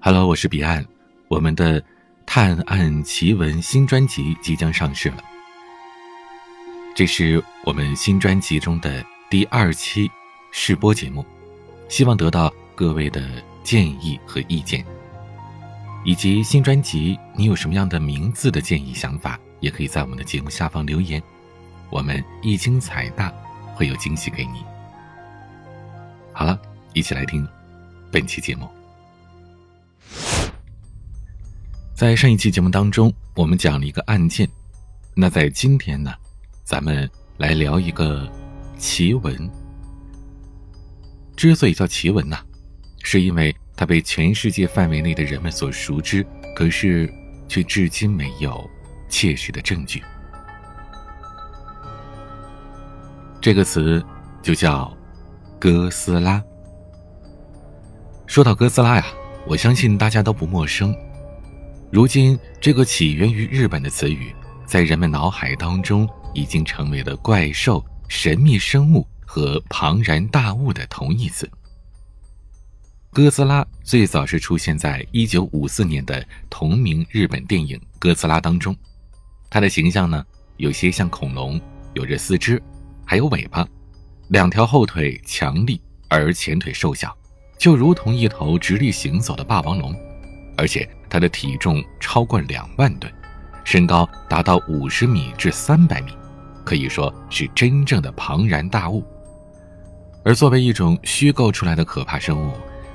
Hello，我是彼岸，我们的探案奇闻新专辑即将上市了。这是我们新专辑中的第二期试播节目，希望得到各位的建议和意见，以及新专辑你有什么样的名字的建议想法，也可以在我们的节目下方留言，我们一经采纳，会有惊喜给你。好了，一起来听本期节目。在上一期节目当中，我们讲了一个案件。那在今天呢，咱们来聊一个奇闻。之所以叫奇闻呢，是因为它被全世界范围内的人们所熟知，可是却至今没有切实的证据。这个词就叫哥斯拉。说到哥斯拉呀，我相信大家都不陌生。如今，这个起源于日本的词语，在人们脑海当中已经成为了怪兽、神秘生物和庞然大物的同义词。哥斯拉最早是出现在1954年的同名日本电影《哥斯拉》当中，它的形象呢，有些像恐龙，有着四肢，还有尾巴，两条后腿强力，而前腿瘦小，就如同一头直立行走的霸王龙。而且它的体重超过两万吨，身高达到五十米至三百米，可以说是真正的庞然大物。而作为一种虚构出来的可怕生物，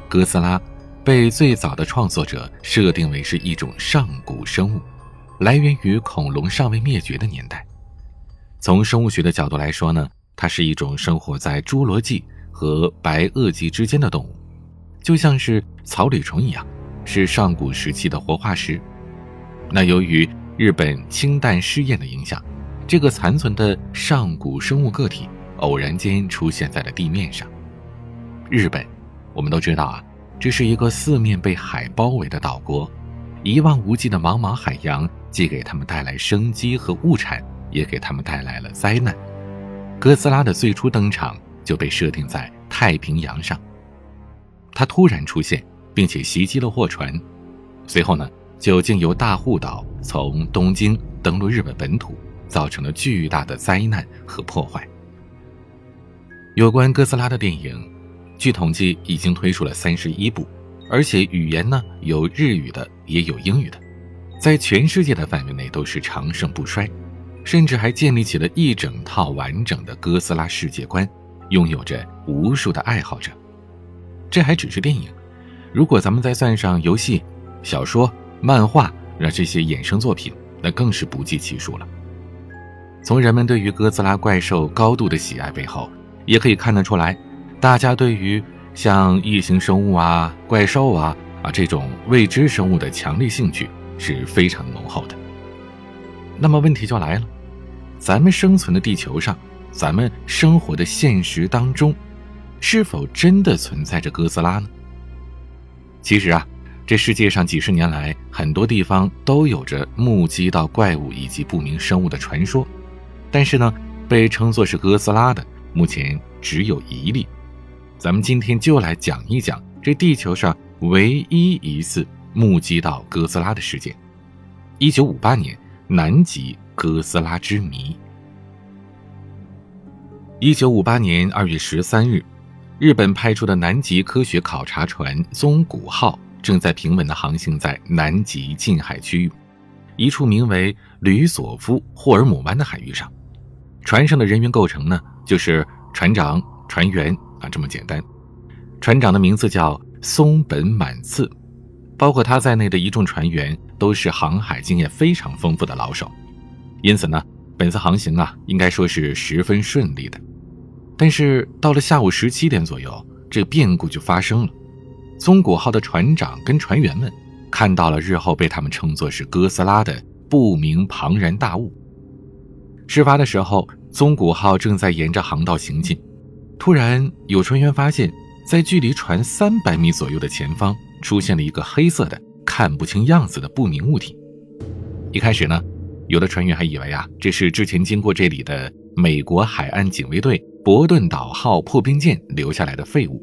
哥斯拉被最早的创作者设定为是一种上古生物，来源于恐龙尚未灭绝的年代。从生物学的角度来说呢，它是一种生活在侏罗纪和白垩纪之间的动物，就像是草履虫一样。是上古时期的活化石。那由于日本氢弹试验的影响，这个残存的上古生物个体偶然间出现在了地面上。日本，我们都知道啊，这是一个四面被海包围的岛国，一望无际的茫茫海洋既给他们带来生机和物产，也给他们带来了灾难。哥斯拉的最初登场就被设定在太平洋上，它突然出现。并且袭击了货船，随后呢，就经由大户岛从东京登陆日本本土，造成了巨大的灾难和破坏。有关哥斯拉的电影，据统计已经推出了三十一部，而且语言呢有日语的，也有英语的，在全世界的范围内都是长盛不衰，甚至还建立起了一整套完整的哥斯拉世界观，拥有着无数的爱好者。这还只是电影。如果咱们再算上游戏、小说、漫画，那这些衍生作品，那更是不计其数了。从人们对于哥斯拉怪兽高度的喜爱背后，也可以看得出来，大家对于像异形生物啊、怪兽啊啊这种未知生物的强烈兴趣是非常浓厚的。那么问题就来了，咱们生存的地球上，咱们生活的现实当中，是否真的存在着哥斯拉呢？其实啊，这世界上几十年来，很多地方都有着目击到怪物以及不明生物的传说，但是呢，被称作是哥斯拉的，目前只有一例。咱们今天就来讲一讲这地球上唯一一次目击到哥斯拉的事件——一九五八年南极哥斯拉之谜。一九五八年二月十三日。日本派出的南极科学考察船“宗谷号”正在平稳地航行在南极近海区域，一处名为吕索夫霍尔姆湾的海域上。船上的人员构成呢，就是船长、船员啊，这么简单。船长的名字叫松本满次，包括他在内的一众船员都是航海经验非常丰富的老手，因此呢，本次航行啊，应该说是十分顺利的。但是到了下午十七点左右，这变故就发生了。宗谷号的船长跟船员们看到了日后被他们称作是哥斯拉的不明庞然大物。事发的时候，宗谷号正在沿着航道行进，突然有船员发现，在距离船三百米左右的前方出现了一个黑色的、看不清样子的不明物体。一开始呢，有的船员还以为啊，这是之前经过这里的美国海岸警卫队。伯顿岛号破冰舰留下来的废物，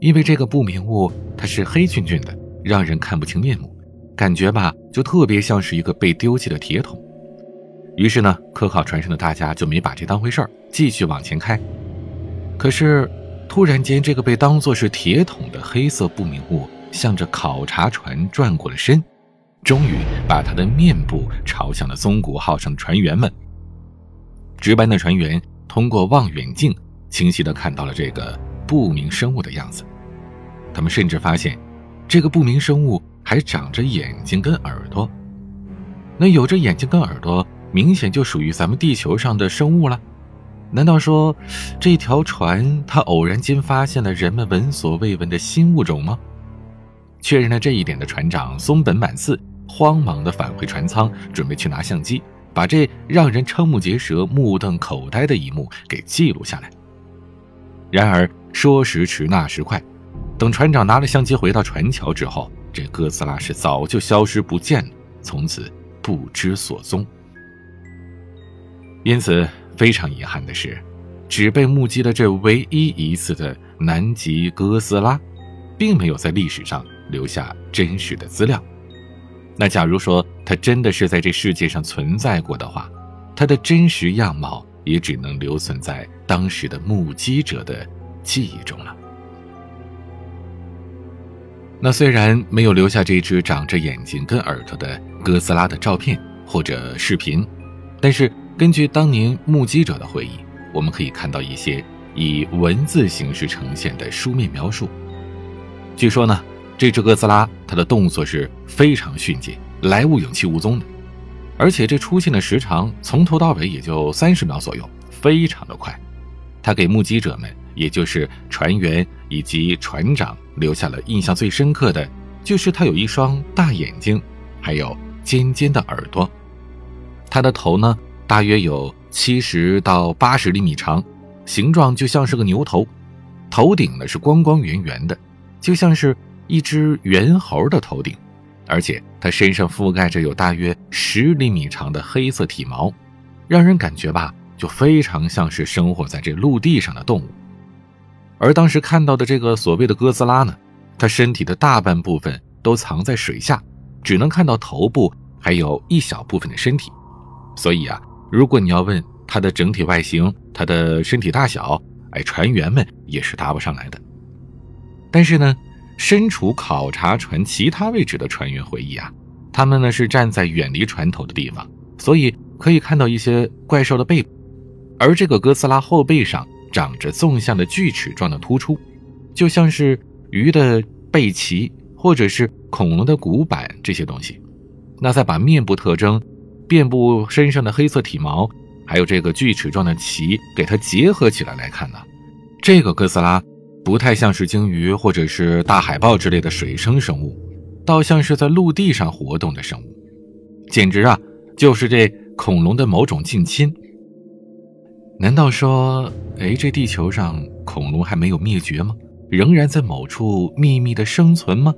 因为这个不明物它是黑黢黢的，让人看不清面目，感觉吧就特别像是一个被丢弃的铁桶。于是呢，科考船上的大家就没把这当回事儿，继续往前开。可是，突然间，这个被当作是铁桶的黑色不明物，向着考察船转过了身，终于把他的面部朝向了松谷号上的船员们。值班的船员通过望远镜，清晰地看到了这个不明生物的样子。他们甚至发现，这个不明生物还长着眼睛跟耳朵。那有着眼睛跟耳朵，明显就属于咱们地球上的生物了。难道说，这条船它偶然间发现了人们闻所未闻的新物种吗？确认了这一点的船长松本满次慌忙地返回船舱，准备去拿相机，把这让人瞠目结舌、目瞪口呆的一幕给记录下来。然而说时迟，那时快，等船长拿了相机回到船桥之后，这哥斯拉是早就消失不见了，从此不知所踪。因此。非常遗憾的是，只被目击了这唯一一次的南极哥斯拉，并没有在历史上留下真实的资料。那假如说它真的是在这世界上存在过的话，它的真实样貌也只能留存在当时的目击者的记忆中了。那虽然没有留下这只长着眼睛跟耳朵的哥斯拉的照片或者视频，但是。根据当年目击者的回忆，我们可以看到一些以文字形式呈现的书面描述。据说呢，这只哥斯拉它的动作是非常迅捷，来无影去无踪的，而且这出现的时长从头到尾也就三十秒左右，非常的快。它给目击者们，也就是船员以及船长留下了印象最深刻的，就是它有一双大眼睛，还有尖尖的耳朵。它的头呢？大约有七十到八十厘米长，形状就像是个牛头，头顶呢是光光圆圆的，就像是一只猿猴的头顶，而且它身上覆盖着有大约十厘米长的黑色体毛，让人感觉吧就非常像是生活在这陆地上的动物。而当时看到的这个所谓的哥斯拉呢，它身体的大半部分都藏在水下，只能看到头部还有一小部分的身体，所以啊。如果你要问它的整体外形、它的身体大小，哎，船员们也是答不上来的。但是呢，身处考察船其他位置的船员回忆啊，他们呢是站在远离船头的地方，所以可以看到一些怪兽的背部，而这个哥斯拉后背上长着纵向的锯齿状的突出，就像是鱼的背鳍或者是恐龙的骨板这些东西。那再把面部特征。遍布身上的黑色体毛，还有这个锯齿状的鳍，给它结合起来来看呢，这个哥斯拉不太像是鲸鱼或者是大海豹之类的水生生物，倒像是在陆地上活动的生物，简直啊就是这恐龙的某种近亲。难道说，哎，这地球上恐龙还没有灭绝吗？仍然在某处秘密的生存吗？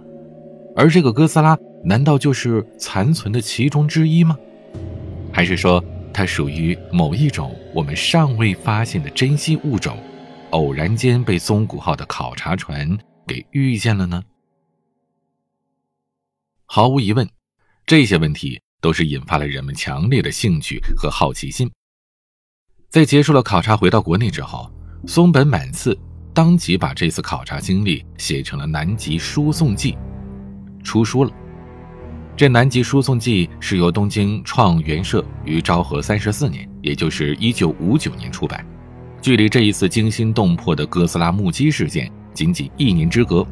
而这个哥斯拉难道就是残存的其中之一吗？还是说，它属于某一种我们尚未发现的珍稀物种，偶然间被松谷号的考察船给遇见了呢？毫无疑问，这些问题都是引发了人们强烈的兴趣和好奇心。在结束了考察回到国内之后，松本满次当即把这次考察经历写成了《南极输送记》，出书了。这《南极输送记》是由东京创元社于昭和三十四年，也就是一九五九年出版，距离这一次惊心动魄的哥斯拉目击事件仅仅一年之隔，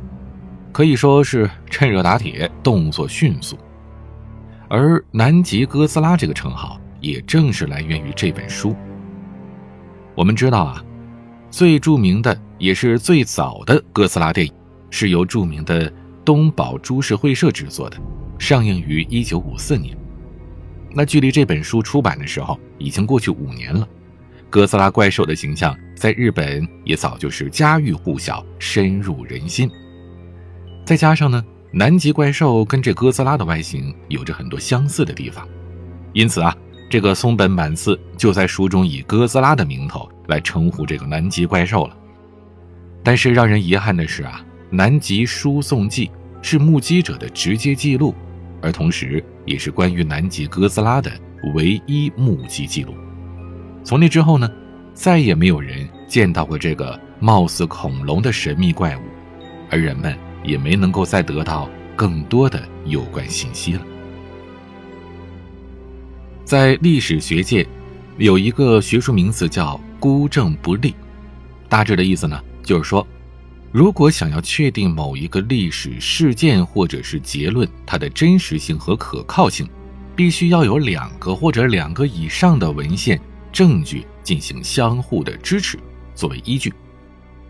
可以说是趁热打铁，动作迅速。而“南极哥斯拉”这个称号，也正是来源于这本书。我们知道啊，最著名的也是最早的哥斯拉电影，是由著名的东宝株式会社制作的。上映于一九五四年，那距离这本书出版的时候已经过去五年了。哥斯拉怪兽的形象在日本也早就是家喻户晓、深入人心。再加上呢，南极怪兽跟这哥斯拉的外形有着很多相似的地方，因此啊，这个松本满次就在书中以哥斯拉的名头来称呼这个南极怪兽了。但是让人遗憾的是啊，《南极输送记》是目击者的直接记录，而同时也是关于南极哥斯拉的唯一目击记录。从那之后呢，再也没有人见到过这个貌似恐龙的神秘怪物，而人们也没能够再得到更多的有关信息了。在历史学界，有一个学术名词叫“孤证不立”，大致的意思呢，就是说。如果想要确定某一个历史事件或者是结论它的真实性和可靠性，必须要有两个或者两个以上的文献证据进行相互的支持作为依据。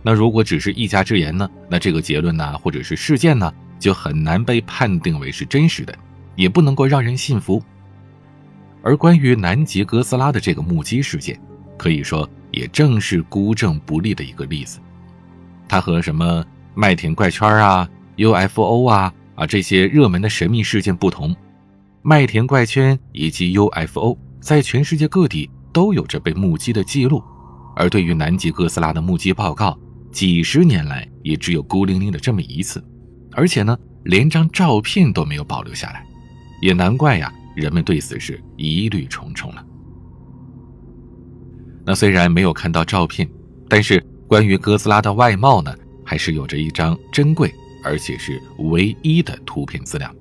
那如果只是一家之言呢？那这个结论呢，或者是事件呢，就很难被判定为是真实的，也不能够让人信服。而关于南极哥斯拉的这个目击事件，可以说也正是孤证不立的一个例子。它和什么麦田怪圈啊、UFO 啊啊这些热门的神秘事件不同，麦田怪圈以及 UFO 在全世界各地都有着被目击的记录，而对于南极哥斯拉的目击报告，几十年来也只有孤零零的这么一次，而且呢，连张照片都没有保留下来，也难怪呀，人们对此事疑虑重重了。那虽然没有看到照片，但是。关于哥斯拉的外貌呢，还是有着一张珍贵而且是唯一的图片资料。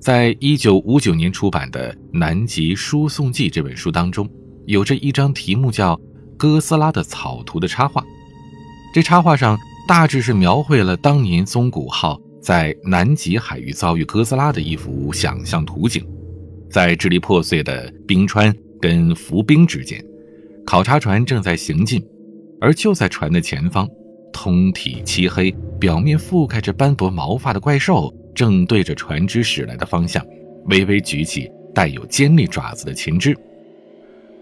在一九五九年出版的《南极输送记》这本书当中，有着一张题目叫《哥斯拉的草图》的插画。这插画上大致是描绘了当年松谷号在南极海域遭遇哥斯拉的一幅想象图景。在支离破碎的冰川跟浮冰之间，考察船正在行进。而就在船的前方，通体漆黑、表面覆盖着斑驳毛发的怪兽，正对着船只驶来的方向，微微举起带有尖利爪子的前肢。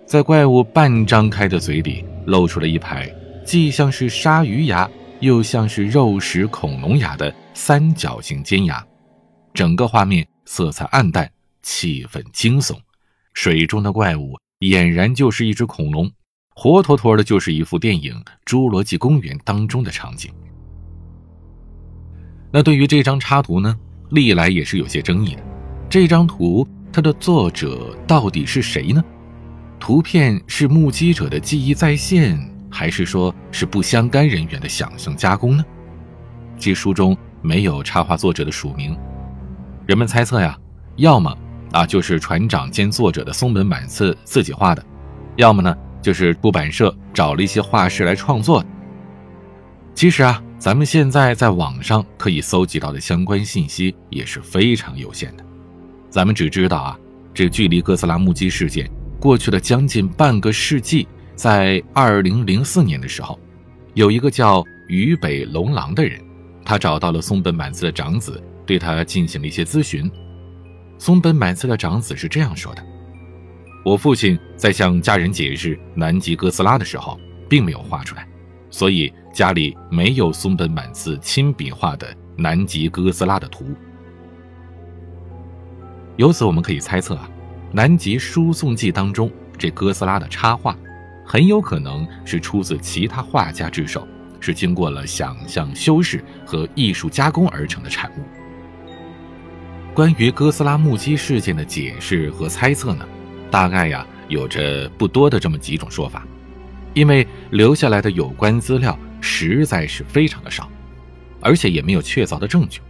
在怪物半张开的嘴里，露出了一排既像是鲨鱼牙，又像是肉食恐龙牙的三角形尖牙。整个画面色彩暗淡，气氛惊悚。水中的怪物俨然就是一只恐龙。活脱脱的就是一幅电影《侏罗纪公园》当中的场景。那对于这张插图呢，历来也是有些争议的。这张图它的作者到底是谁呢？图片是目击者的记忆再现，还是说是不相干人员的想象加工呢？这书中没有插画作者的署名，人们猜测呀，要么啊就是船长兼作者的松本满次自己画的，要么呢。就是出版社找了一些画师来创作。其实啊，咱们现在在网上可以搜集到的相关信息也是非常有限的。咱们只知道啊，这距离哥斯拉目击事件过去了将近半个世纪，在二零零四年的时候，有一个叫渝北龙狼的人，他找到了松本满次的长子，对他进行了一些咨询。松本满次的长子是这样说的。我父亲在向家人解释南极哥斯拉的时候，并没有画出来，所以家里没有松本满次亲笔画的南极哥斯拉的图。由此我们可以猜测啊，《南极输送记》当中这哥斯拉的插画，很有可能是出自其他画家之手，是经过了想象修饰和艺术加工而成的产物。关于哥斯拉目击事件的解释和猜测呢？大概呀，有着不多的这么几种说法，因为留下来的有关资料实在是非常的少，而且也没有确凿的证据，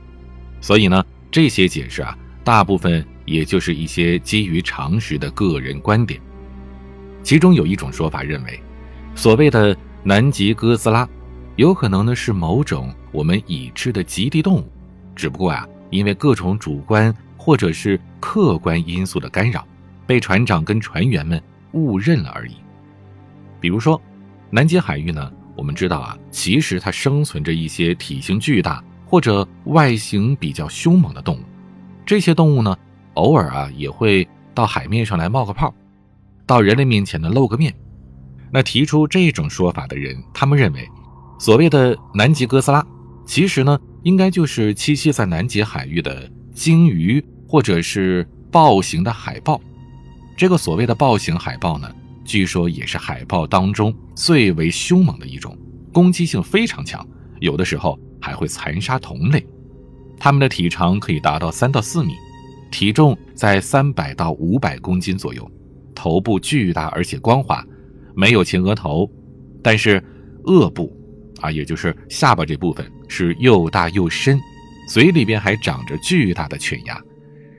所以呢，这些解释啊，大部分也就是一些基于常识的个人观点。其中有一种说法认为，所谓的南极哥斯拉，有可能呢是某种我们已知的极地动物，只不过啊，因为各种主观或者是客观因素的干扰。被船长跟船员们误认了而已。比如说，南极海域呢，我们知道啊，其实它生存着一些体型巨大或者外形比较凶猛的动物。这些动物呢，偶尔啊也会到海面上来冒个泡，到人类面前呢露个面。那提出这种说法的人，他们认为，所谓的南极哥斯拉，其实呢，应该就是栖息在南极海域的鲸鱼或者是豹形的海豹。这个所谓的豹形海豹呢，据说也是海豹当中最为凶猛的一种，攻击性非常强，有的时候还会残杀同类。它们的体长可以达到三到四米，体重在三百到五百公斤左右，头部巨大而且光滑，没有前额头，但是颚部，啊，也就是下巴这部分是又大又深，嘴里边还长着巨大的犬牙，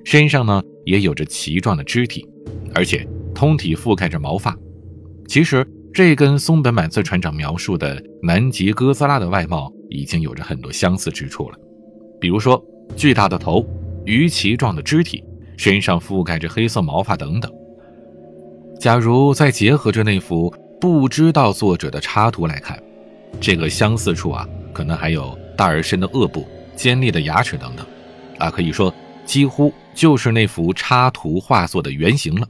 身上呢也有着鳍状的肢体，而且通体覆盖着毛发。其实这跟松本满次船长描述的南极哥斯拉的外貌已经有着很多相似之处了。比如说，巨大的头、鱼鳍状的肢体、身上覆盖着黑色毛发等等。假如再结合着那幅不知道作者的插图来看，这个相似处啊，可能还有大而深的颚部、尖利的牙齿等等，啊，可以说几乎就是那幅插图画作的原型了。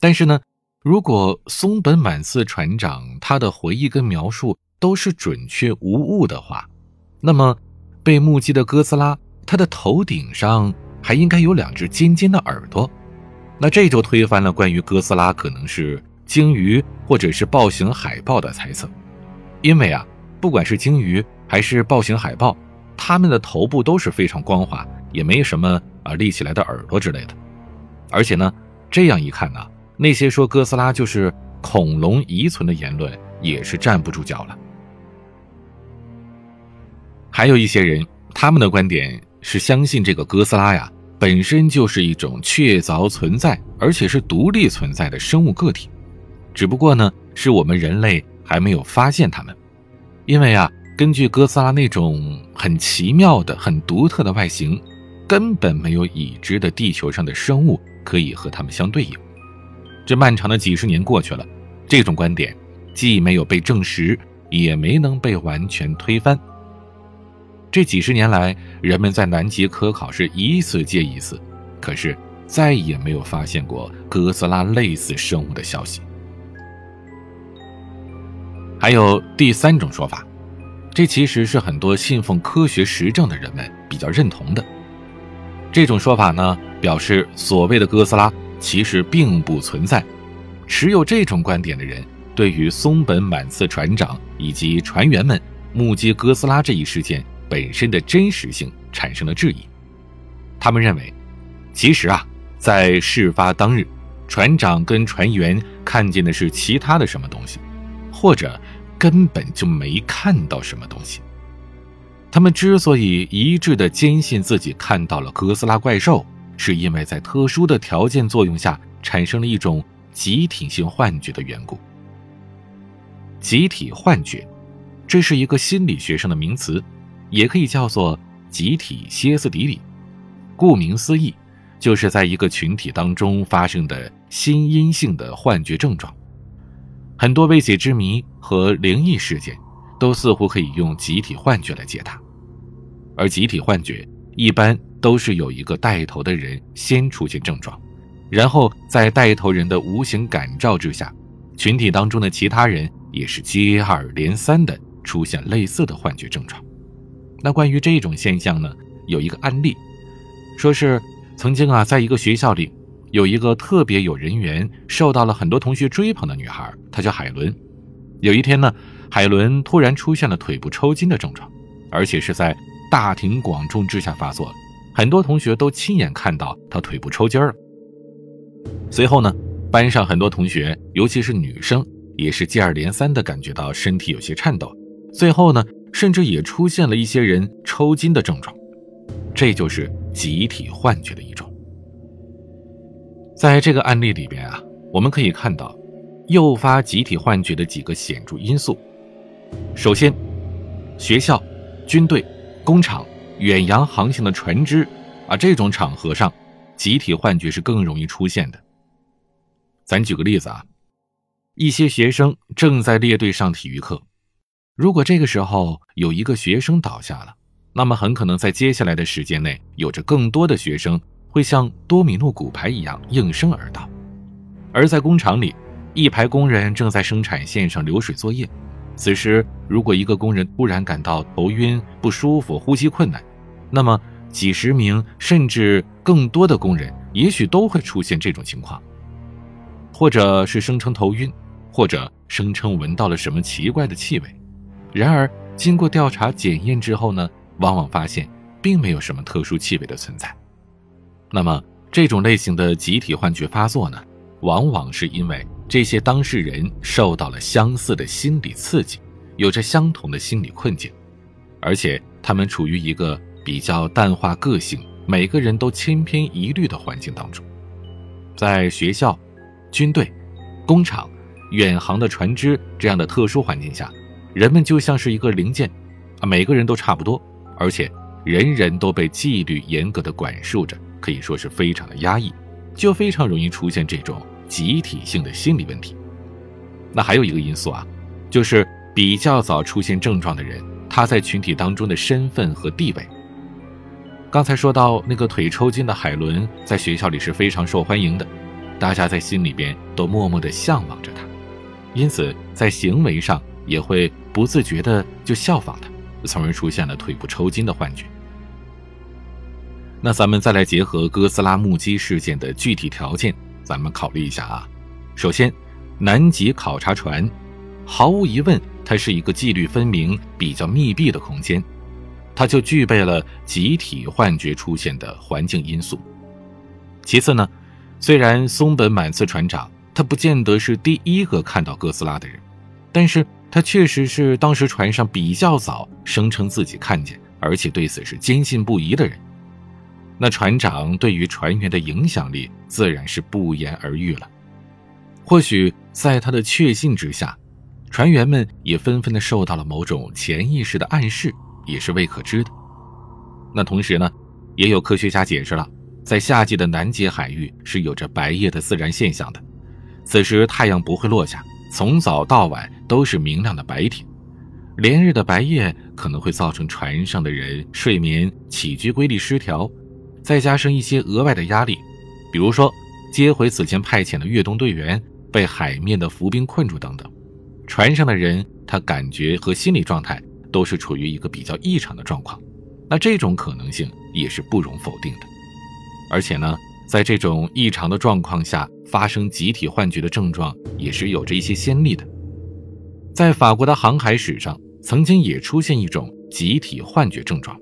但是呢，如果松本满次船长他的回忆跟描述都是准确无误的话，那么。被目击的哥斯拉，它的头顶上还应该有两只尖尖的耳朵，那这就推翻了关于哥斯拉可能是鲸鱼或者是暴行海豹的猜测。因为啊，不管是鲸鱼还是暴行海豹，它们的头部都是非常光滑，也没什么啊立起来的耳朵之类的。而且呢，这样一看呢，那些说哥斯拉就是恐龙遗存的言论也是站不住脚了。还有一些人，他们的观点是相信这个哥斯拉呀本身就是一种确凿存在，而且是独立存在的生物个体，只不过呢是我们人类还没有发现它们。因为啊，根据哥斯拉那种很奇妙的、很独特的外形，根本没有已知的地球上的生物可以和它们相对应。这漫长的几十年过去了，这种观点既没有被证实，也没能被完全推翻。这几十年来，人们在南极科考是一次接一次，可是再也没有发现过哥斯拉类似生物的消息。还有第三种说法，这其实是很多信奉科学实证的人们比较认同的。这种说法呢，表示所谓的哥斯拉其实并不存在。持有这种观点的人，对于松本满次船长以及船员们目击哥斯拉这一事件。本身的真实性产生了质疑，他们认为，其实啊，在事发当日，船长跟船员看见的是其他的什么东西，或者根本就没看到什么东西。他们之所以一致的坚信自己看到了哥斯拉怪兽，是因为在特殊的条件作用下产生了一种集体性幻觉的缘故。集体幻觉，这是一个心理学上的名词。也可以叫做集体歇斯底里，顾名思义，就是在一个群体当中发生的心因性的幻觉症状。很多未解之谜和灵异事件，都似乎可以用集体幻觉来解答。而集体幻觉一般都是有一个带头的人先出现症状，然后在带头人的无形感召之下，群体当中的其他人也是接二连三的出现类似的幻觉症状。那关于这种现象呢，有一个案例，说是曾经啊，在一个学校里，有一个特别有人缘、受到了很多同学追捧的女孩，她叫海伦。有一天呢，海伦突然出现了腿部抽筋的症状，而且是在大庭广众之下发作，很多同学都亲眼看到他腿部抽筋了。随后呢，班上很多同学，尤其是女生，也是接二连三的感觉到身体有些颤抖。最后呢。甚至也出现了一些人抽筋的症状，这就是集体幻觉的一种。在这个案例里边啊，我们可以看到，诱发集体幻觉的几个显著因素。首先，学校、军队、工厂、远洋航行的船只啊，这种场合上，集体幻觉是更容易出现的。咱举个例子啊，一些学生正在列队上体育课。如果这个时候有一个学生倒下了，那么很可能在接下来的时间内，有着更多的学生会像多米诺骨牌一样应声而倒。而在工厂里，一排工人正在生产线上流水作业，此时如果一个工人突然感到头晕、不舒服、呼吸困难，那么几十名甚至更多的工人也许都会出现这种情况，或者是声称头晕，或者声称闻到了什么奇怪的气味。然而，经过调查检验之后呢，往往发现并没有什么特殊气味的存在。那么，这种类型的集体幻觉发作呢，往往是因为这些当事人受到了相似的心理刺激，有着相同的心理困境，而且他们处于一个比较淡化个性、每个人都千篇一律的环境当中。在学校、军队、工厂、远航的船只这样的特殊环境下，人们就像是一个零件，啊，每个人都差不多，而且人人都被纪律严格的管束着。可以说是非常的压抑，就非常容易出现这种集体性的心理问题。那还有一个因素啊，就是比较早出现症状的人，他在群体当中的身份和地位。刚才说到那个腿抽筋的海伦，在学校里是非常受欢迎的，大家在心里边都默默的向往着他，因此在行为上也会不自觉的就效仿他，从而出现了腿部抽筋的幻觉。那咱们再来结合哥斯拉目击事件的具体条件，咱们考虑一下啊。首先，南极考察船，毫无疑问，它是一个纪律分明、比较密闭的空间，它就具备了集体幻觉出现的环境因素。其次呢，虽然松本满次船长他不见得是第一个看到哥斯拉的人，但是他确实是当时船上比较早声称自己看见，而且对此是坚信不疑的人。那船长对于船员的影响力自然是不言而喻了。或许在他的确信之下，船员们也纷纷的受到了某种潜意识的暗示，也是未可知的。那同时呢，也有科学家解释了，在夏季的南极海域是有着白夜的自然现象的，此时太阳不会落下，从早到晚都是明亮的白天，连日的白夜可能会造成船上的人睡眠起居规律失调。再加上一些额外的压力，比如说接回此前派遣的越冬队员被海面的浮冰困住等等，船上的人他感觉和心理状态都是处于一个比较异常的状况，那这种可能性也是不容否定的。而且呢，在这种异常的状况下发生集体幻觉的症状也是有着一些先例的，在法国的航海史上曾经也出现一种集体幻觉症状，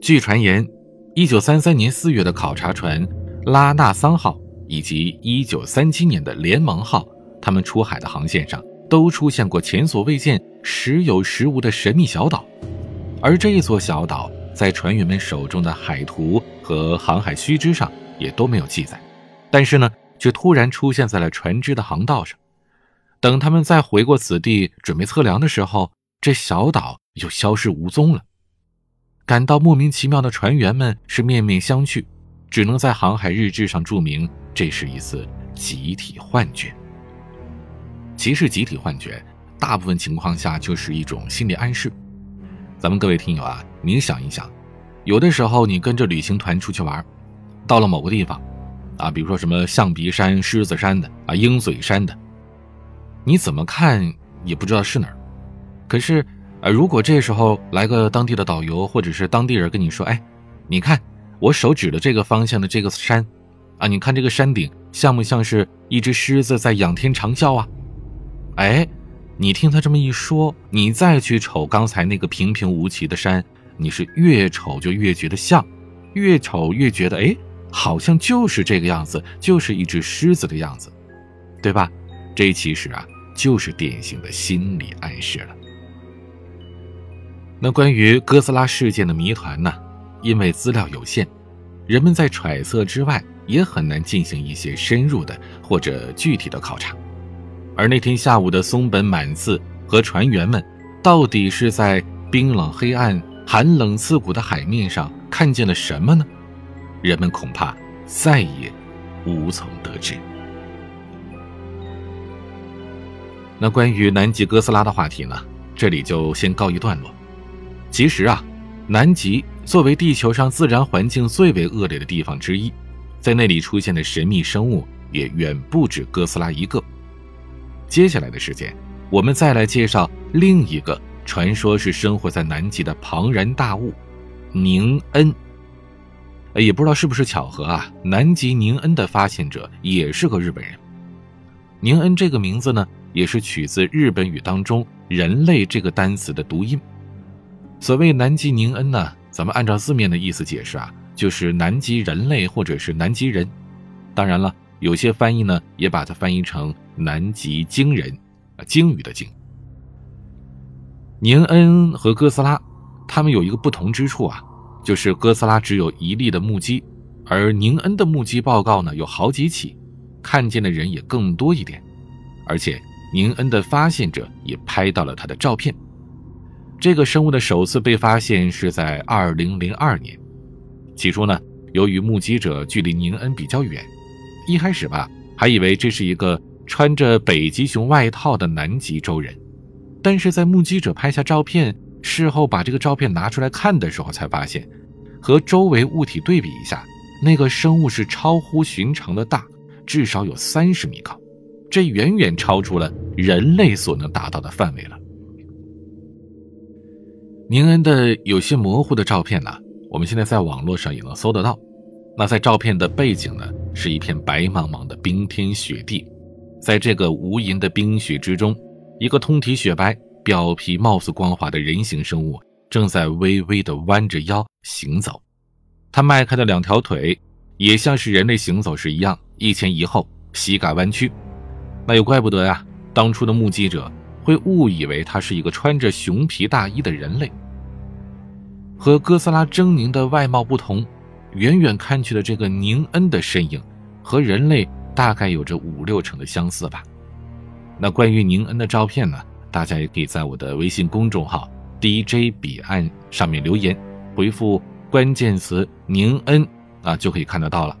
据传言。一九三三年四月的考察船拉纳桑号以及一九三七年的联盟号，他们出海的航线上都出现过前所未见、时有时无的神秘小岛，而这一座小岛在船员们手中的海图和航海须知上也都没有记载，但是呢，却突然出现在了船只的航道上。等他们再回过此地准备测量的时候，这小岛又消失无踪了。感到莫名其妙的船员们是面面相觑，只能在航海日志上注明这是一次集体幻觉。其实，集体幻觉大部分情况下就是一种心理暗示。咱们各位听友啊，您想一想，有的时候你跟着旅行团出去玩，到了某个地方，啊，比如说什么象鼻山、狮子山的啊、鹰嘴山的，你怎么看也不知道是哪儿，可是。呃，如果这时候来个当地的导游或者是当地人跟你说：“哎，你看我手指的这个方向的这个山，啊，你看这个山顶像不像是一只狮子在仰天长啸啊？”哎，你听他这么一说，你再去瞅刚才那个平平无奇的山，你是越瞅就越觉得像，越瞅越觉得哎，好像就是这个样子，就是一只狮子的样子，对吧？这其实啊，就是典型的心理暗示了。那关于哥斯拉事件的谜团呢？因为资料有限，人们在揣测之外也很难进行一些深入的或者具体的考察。而那天下午的松本满次和船员们，到底是在冰冷黑暗、寒冷刺骨的海面上看见了什么呢？人们恐怕再也无从得知。那关于南极哥斯拉的话题呢？这里就先告一段落。其实啊，南极作为地球上自然环境最为恶劣的地方之一，在那里出现的神秘生物也远不止哥斯拉一个。接下来的时间，我们再来介绍另一个传说是生活在南极的庞然大物——宁恩。也不知道是不是巧合啊，南极宁恩的发现者也是个日本人。宁恩这个名字呢，也是取自日本语当中“人类”这个单词的读音。所谓南极宁恩呢，咱们按照字面的意思解释啊，就是南极人类或者是南极人。当然了，有些翻译呢也把它翻译成南极鲸人，啊，鲸鱼的鲸。宁恩和哥斯拉，他们有一个不同之处啊，就是哥斯拉只有一例的目击，而宁恩的目击报告呢有好几起，看见的人也更多一点，而且宁恩的发现者也拍到了他的照片。这个生物的首次被发现是在2002年，起初呢，由于目击者距离宁恩比较远，一开始吧还以为这是一个穿着北极熊外套的南极洲人。但是在目击者拍下照片，事后把这个照片拿出来看的时候，才发现，和周围物体对比一下，那个生物是超乎寻常的大，至少有三十米高，这远远超出了人类所能达到的范围了。宁恩的有些模糊的照片呢，我们现在在网络上也能搜得到。那在照片的背景呢，是一片白茫茫的冰天雪地，在这个无垠的冰雪之中。一个通体雪白、表皮貌似光滑的人形生物正在微微地弯着腰行走，它迈开的两条腿也像是人类行走时一样一前一后，膝盖弯曲。那又怪不得呀，当初的目击者会误以为它是一个穿着熊皮大衣的人类。和哥斯拉狰狞的外貌不同，远远看去的这个宁恩的身影，和人类大概有着五六成的相似吧。那关于宁恩的照片呢？大家也可以在我的微信公众号 DJ 彼岸上面留言，回复关键词“宁恩”啊，就可以看得到了。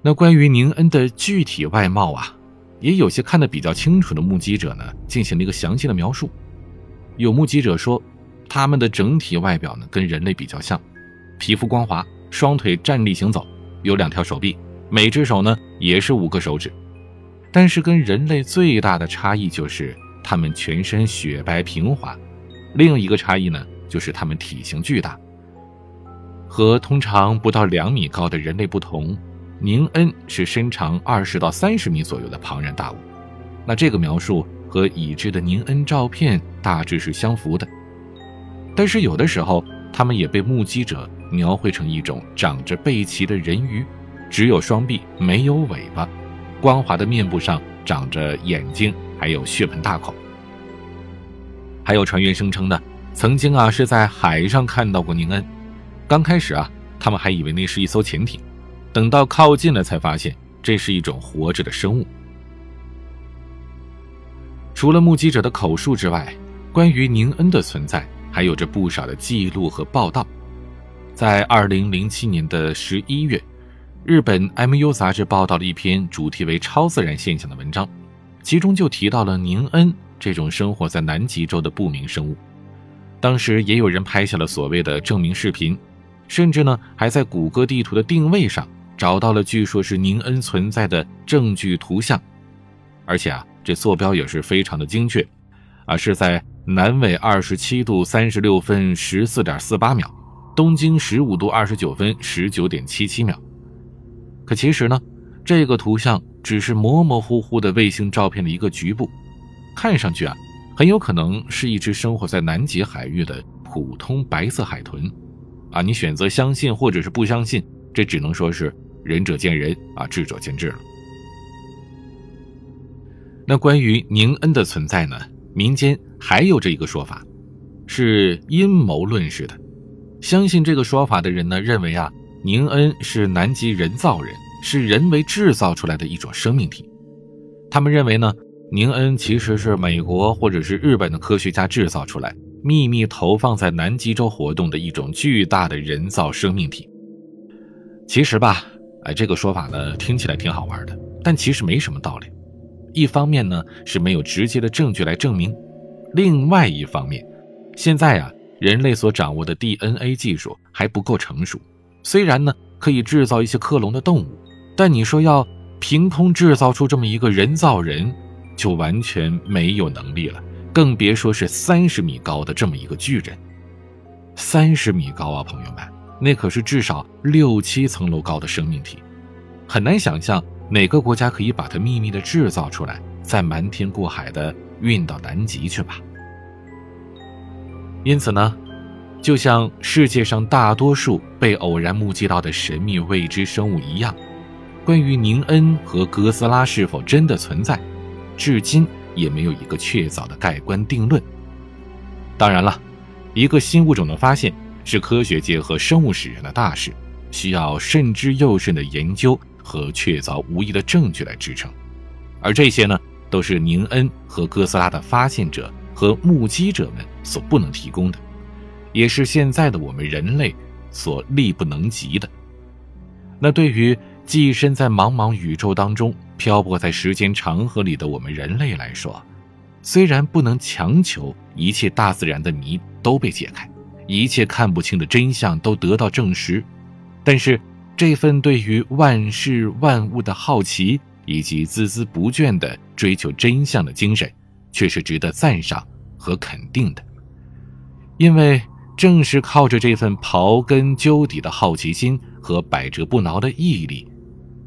那关于宁恩的具体外貌啊，也有些看得比较清楚的目击者呢，进行了一个详细的描述。有目击者说，他们的整体外表呢跟人类比较像，皮肤光滑，双腿站立行走，有两条手臂，每只手呢也是五个手指。但是跟人类最大的差异就是它们全身雪白平滑，另一个差异呢就是它们体型巨大。和通常不到两米高的人类不同，宁恩是身长二十到三十米左右的庞然大物。那这个描述和已知的宁恩照片大致是相符的，但是有的时候他们也被目击者描绘成一种长着背鳍的人鱼，只有双臂没有尾巴。光滑的面部上长着眼睛，还有血盆大口。还有船员声称呢，曾经啊是在海上看到过宁恩。刚开始啊，他们还以为那是一艘潜艇，等到靠近了才发现这是一种活着的生物。除了目击者的口述之外，关于宁恩的存在还有着不少的记录和报道。在二零零七年的十一月。日本 MU 杂志报道了一篇主题为“超自然现象”的文章，其中就提到了宁恩这种生活在南极洲的不明生物。当时也有人拍下了所谓的证明视频，甚至呢还在谷歌地图的定位上找到了据说是宁恩存在的证据图像，而且啊这坐标也是非常的精确，啊是在南纬二十七度三十六分十四点四八秒，东经十五度二十九分十九点七七秒。可其实呢，这个图像只是模模糊糊的卫星照片的一个局部，看上去啊，很有可能是一只生活在南极海域的普通白色海豚，啊，你选择相信或者是不相信，这只能说是仁者见仁啊，智者见智了。那关于宁恩的存在呢，民间还有这一个说法，是阴谋论式的，相信这个说法的人呢，认为啊。宁恩是南极人造人，是人为制造出来的一种生命体。他们认为呢，宁恩其实是美国或者是日本的科学家制造出来，秘密投放在南极洲活动的一种巨大的人造生命体。其实吧，哎，这个说法呢听起来挺好玩的，但其实没什么道理。一方面呢是没有直接的证据来证明，另外一方面，现在啊人类所掌握的 DNA 技术还不够成熟。虽然呢可以制造一些克隆的动物，但你说要凭空制造出这么一个人造人，就完全没有能力了，更别说是三十米高的这么一个巨人。三十米高啊，朋友们，那可是至少六七层楼高的生命体，很难想象哪个国家可以把它秘密的制造出来，再瞒天过海的运到南极去吧。因此呢。就像世界上大多数被偶然目击到的神秘未知生物一样，关于宁恩和哥斯拉是否真的存在，至今也没有一个确凿的盖棺定论。当然了，一个新物种的发现是科学界和生物史人的大事，需要慎之又慎的研究和确凿无疑的证据来支撑，而这些呢，都是宁恩和哥斯拉的发现者和目击者们所不能提供的。也是现在的我们人类所力不能及的。那对于寄身在茫茫宇宙当中、漂泊在时间长河里的我们人类来说，虽然不能强求一切大自然的谜都被解开，一切看不清的真相都得到证实，但是这份对于万事万物的好奇以及孜孜不倦的追求真相的精神，却是值得赞赏和肯定的，因为。正是靠着这份刨根究底的好奇心和百折不挠的毅力，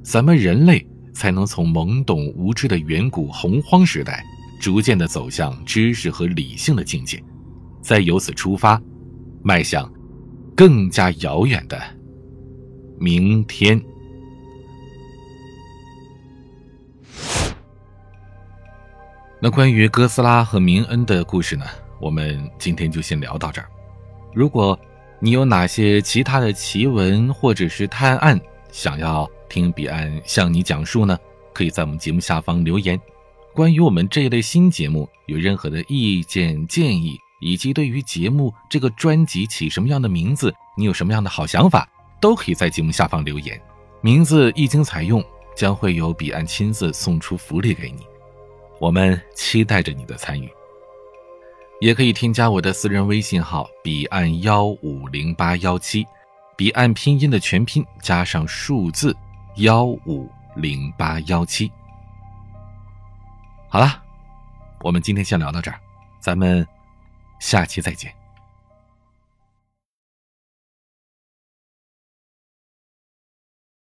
咱们人类才能从懵懂无知的远古洪荒时代，逐渐的走向知识和理性的境界，再由此出发，迈向更加遥远的明天。那关于哥斯拉和明恩的故事呢？我们今天就先聊到这儿。如果你有哪些其他的奇闻或者是探案，想要听彼岸向你讲述呢？可以在我们节目下方留言。关于我们这一类新节目，有任何的意见建议，以及对于节目这个专辑起什么样的名字，你有什么样的好想法，都可以在节目下方留言。名字一经采用，将会有彼岸亲自送出福利给你。我们期待着你的参与。也可以添加我的私人微信号彼岸幺五零八幺七，彼岸拼音的全拼加上数字幺五零八幺七。好了，我们今天先聊到这儿，咱们下期再见。